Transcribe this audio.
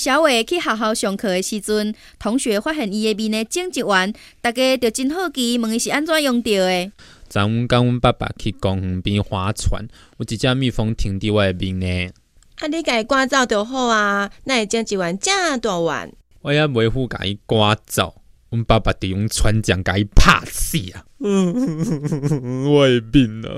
小伟去学校上课的时阵，同学发现伊的面呢整一弯，大家就真好奇，问伊是安怎用到的。昨昏跟阮爸爸去公园边划船，有一只蜜蜂停伫我的面呢。啊，你家赶走就好啊，那会整一弯这大碗。我也袂赴家伊赶走，阮爸爸得用船桨甲伊拍死啊！我的面啊！